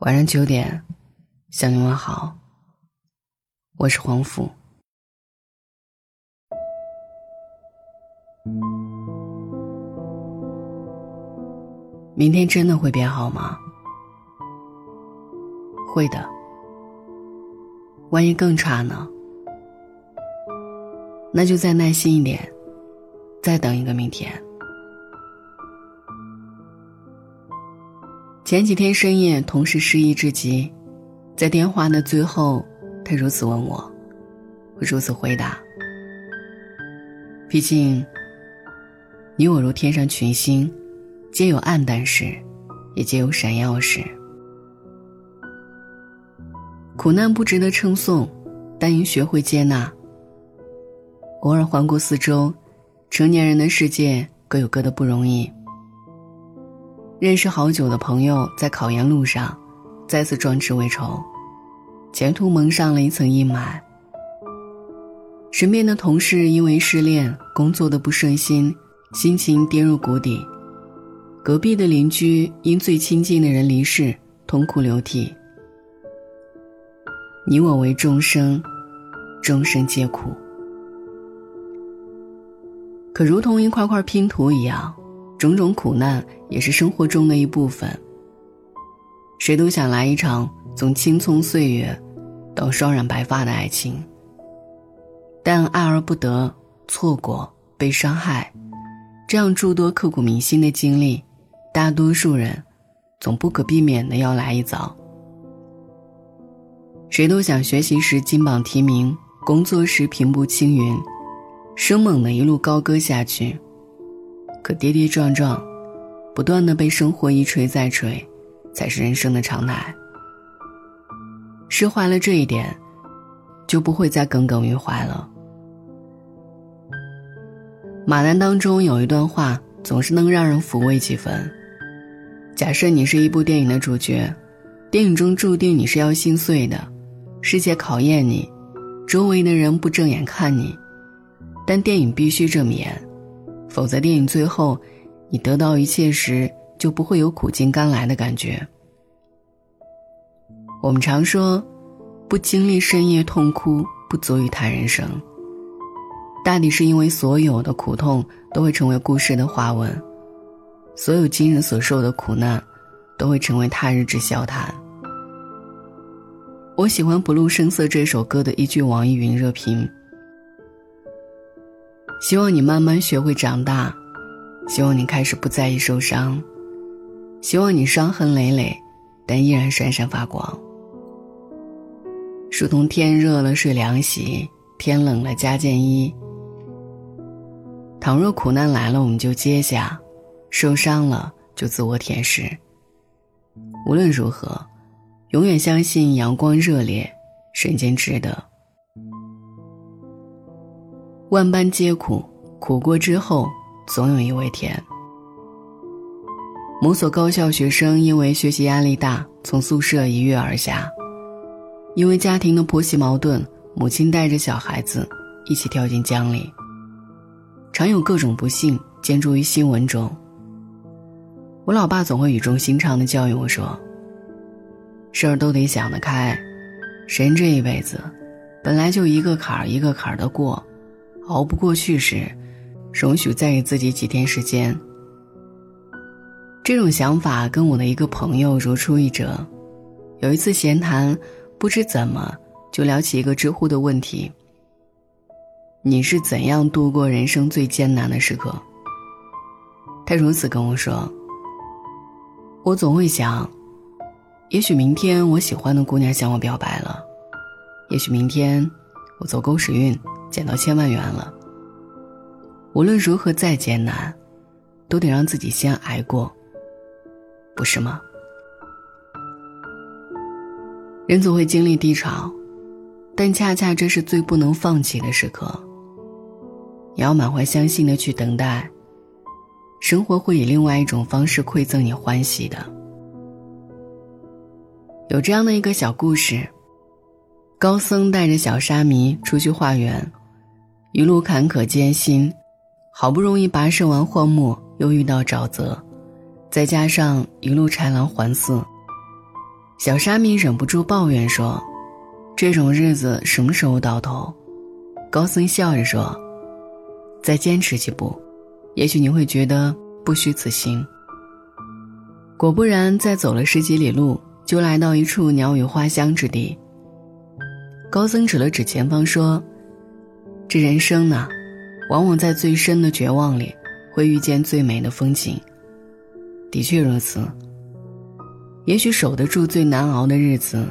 晚上九点，向你问好。我是黄甫。明天真的会变好吗？会的。万一更差呢？那就再耐心一点，再等一个明天。前几天深夜，同事失意至极，在电话的最后，他如此问我，我如此回答。毕竟，你我如天上群星，皆有暗淡时，也皆有闪耀时。苦难不值得称颂，但应学会接纳。偶尔环顾四周，成年人的世界各有各的不容易。认识好久的朋友，在考研路上再次壮志未酬，前途蒙上了一层阴霾。身边的同事因为失恋，工作的不顺心，心情跌入谷底；隔壁的邻居因最亲近的人离世，痛哭流涕。你我为众生，众生皆苦。可如同一块块拼图一样。种种苦难也是生活中的一部分。谁都想来一场从青葱岁月到双染白发的爱情，但爱而不得、错过、被伤害，这样诸多刻骨铭心的经历，大多数人总不可避免的要来一遭。谁都想学习时金榜题名，工作时平步青云，生猛的一路高歌下去。可跌跌撞撞，不断的被生活一锤再锤，才是人生的常态。释怀了这一点，就不会再耿耿于怀了。马南当中有一段话，总是能让人抚慰几分。假设你是一部电影的主角，电影中注定你是要心碎的，世界考验你，周围的人不正眼看你，但电影必须这么演。否则，电影最后，你得到一切时，就不会有苦尽甘来的感觉。我们常说，不经历深夜痛哭，不足以谈人生。大抵是因为所有的苦痛都会成为故事的花纹，所有今日所受的苦难，都会成为他日之笑谈。我喜欢《不露声色》这首歌的一句网易云热评。希望你慢慢学会长大，希望你开始不在意受伤，希望你伤痕累累，但依然闪闪发光。如同天热了睡凉席，天冷了加件衣。倘若苦难来了，我们就接下；受伤了就自我舔舐。无论如何，永远相信阳光热烈，人间值得。万般皆苦，苦过之后，总有一味甜。某所高校学生因为学习压力大，从宿舍一跃而下。因为家庭的婆媳矛盾，母亲带着小孩子一起跳进江里。常有各种不幸见诸于新闻中。我老爸总会语重心长地教育我说：“事儿都得想得开，人这一辈子，本来就一个坎儿一个坎儿的过。”熬不过去时，容许再给自己几天时间。这种想法跟我的一个朋友如出一辙。有一次闲谈，不知怎么就聊起一个知乎的问题：“你是怎样度过人生最艰难的时刻？”他如此跟我说：“我总会想，也许明天我喜欢的姑娘向我表白了，也许明天我走狗屎运。”捡到千万元了。无论如何再艰难，都得让自己先挨过，不是吗？人总会经历低潮，但恰恰这是最不能放弃的时刻。你要满怀相信的去等待，生活会以另外一种方式馈赠你欢喜的。有这样的一个小故事：高僧带着小沙弥出去化缘。一路坎坷艰辛，好不容易跋涉完荒漠，又遇到沼泽，再加上一路豺狼环伺，小沙弥忍不住抱怨说：“这种日子什么时候到头？”高僧笑着说：“再坚持几步，也许你会觉得不虚此行。”果不然，再走了十几里路，就来到一处鸟语花香之地。高僧指了指前方说：“这人生呢，往往在最深的绝望里，会遇见最美的风景。的确如此。也许守得住最难熬的日子，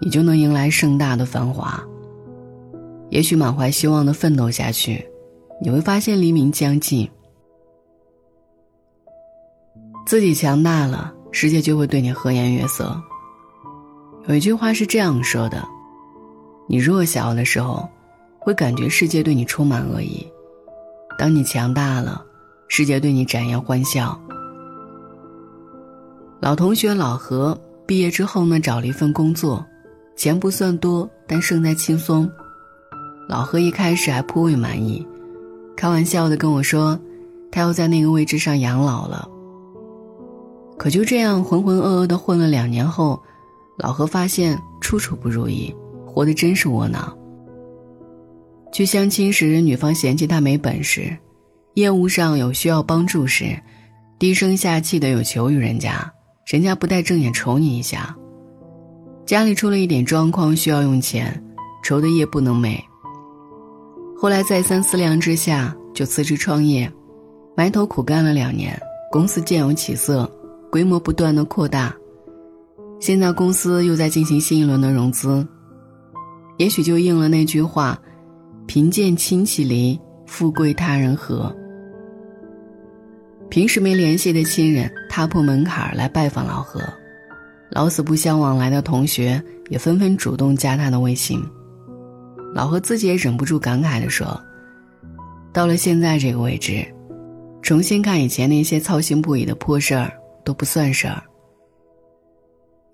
你就能迎来盛大的繁华。也许满怀希望的奋斗下去，你会发现黎明将近。”自己强大了，世界就会对你和颜悦色。有一句话是这样说的：你弱小的时候，会感觉世界对你充满恶意；当你强大了，世界对你展颜欢笑。老同学老何毕业之后呢，找了一份工作，钱不算多，但胜在轻松。老何一开始还颇为满意，开玩笑的跟我说，他要在那个位置上养老了。可就这样浑浑噩噩的混了两年后，老何发现处处不如意，活得真是窝囊。去相亲时，女方嫌弃他没本事；业务上有需要帮助时，低声下气的有求于人家，人家不带正眼瞅你一下。家里出了一点状况需要用钱，愁得夜不能寐。后来再三思量之下，就辞职创业，埋头苦干了两年，公司渐有起色。规模不断的扩大，现在公司又在进行新一轮的融资，也许就应了那句话：“贫贱亲戚离，富贵他人和。”平时没联系的亲人踏破门槛来拜访老何，老死不相往来的同学也纷纷主动加他的微信。老何自己也忍不住感慨地说：“到了现在这个位置，重新看以前那些操心不已的破事儿。”都不算事儿。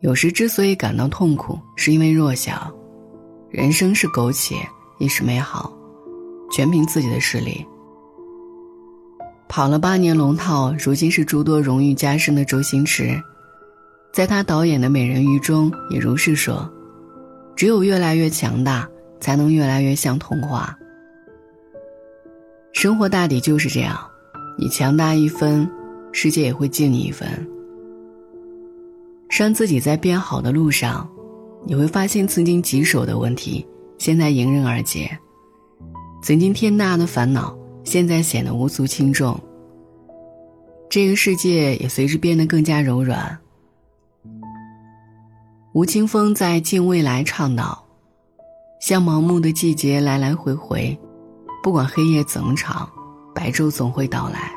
有时之所以感到痛苦，是因为弱小。人生是苟且，亦是美好，全凭自己的实力。跑了八年龙套，如今是诸多荣誉加身的周星驰，在他导演的《美人鱼》中也如是说：“只有越来越强大，才能越来越像童话。”生活大抵就是这样，你强大一分。世界也会敬你一分。让自己在变好的路上，你会发现曾经棘手的问题，现在迎刃而解；曾经天大的烦恼，现在显得无足轻重。这个世界也随之变得更加柔软。吴青峰在《敬未来》唱道：“像盲目的季节来来回回，不管黑夜怎么长，白昼总会到来。”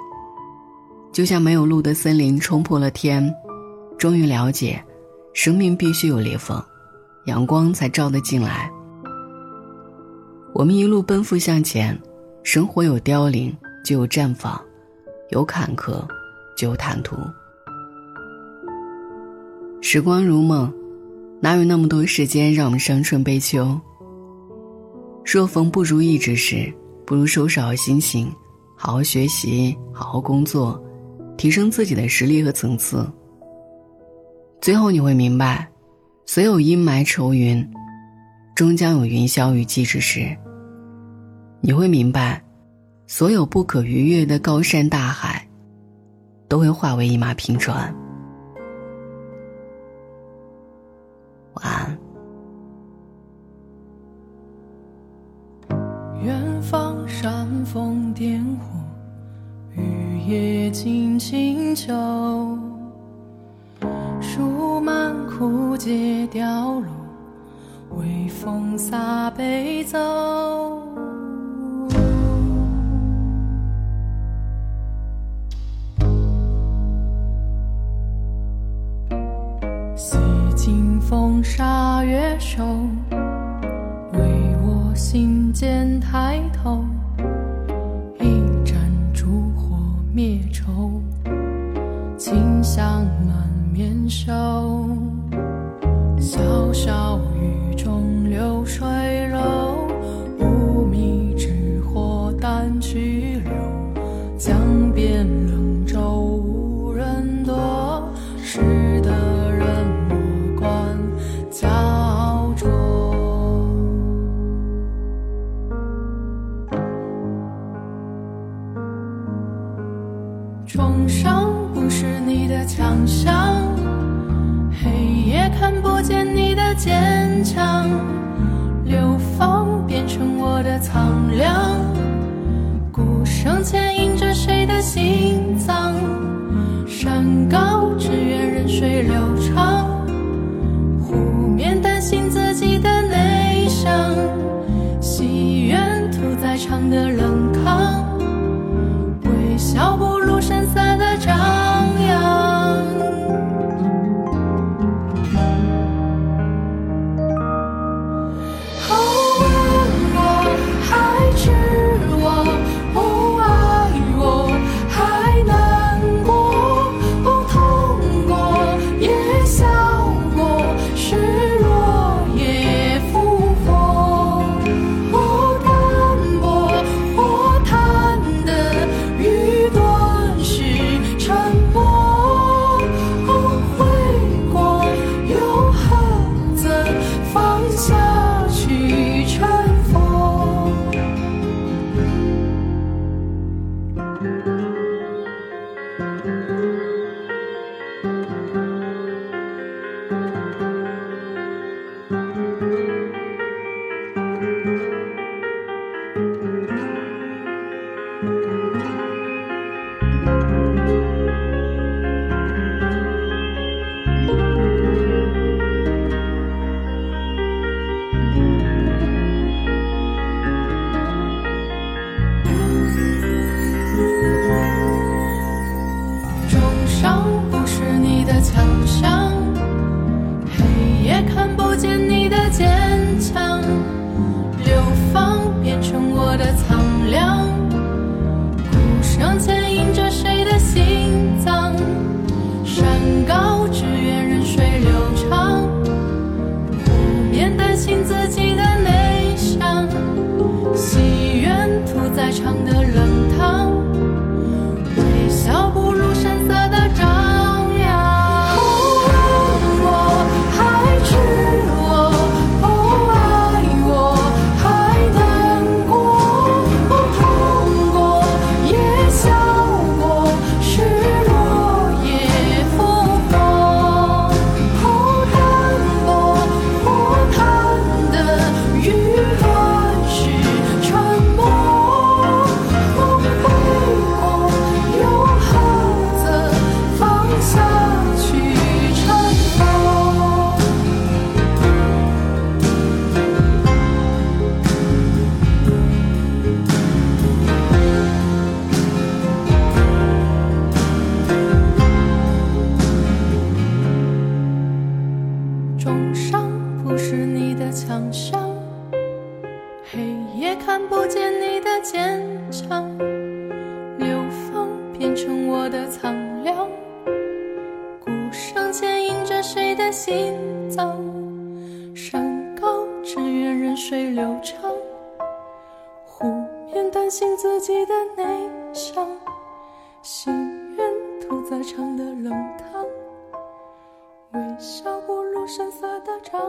就像没有路的森林冲破了天，终于了解，生命必须有裂缝，阳光才照得进来。我们一路奔赴向前，生活有凋零就有绽放，有坎坷就有坦途。时光如梦，哪有那么多时间让我们伤春悲秋？若逢不如意之事，不如收拾好心情，好好学习，好好工作。提升自己的实力和层次。最后你会明白，所有阴霾愁云，终将有云消雨霁之时。你会明白，所有不可逾越的高山大海，都会化为一马平川。晚安。远方煽风点火。雨夜静清秋，树满枯竭凋落，微风洒悲奏。洗净风沙月瘦，为我心间抬头。坚强流放变成我的苍凉。鼓声牵引着谁的心脏？着谁的心脏？山高只愿任水流长，湖面担心自己的内伤，心愿屠宰场的冷汤，微笑不露声色的张。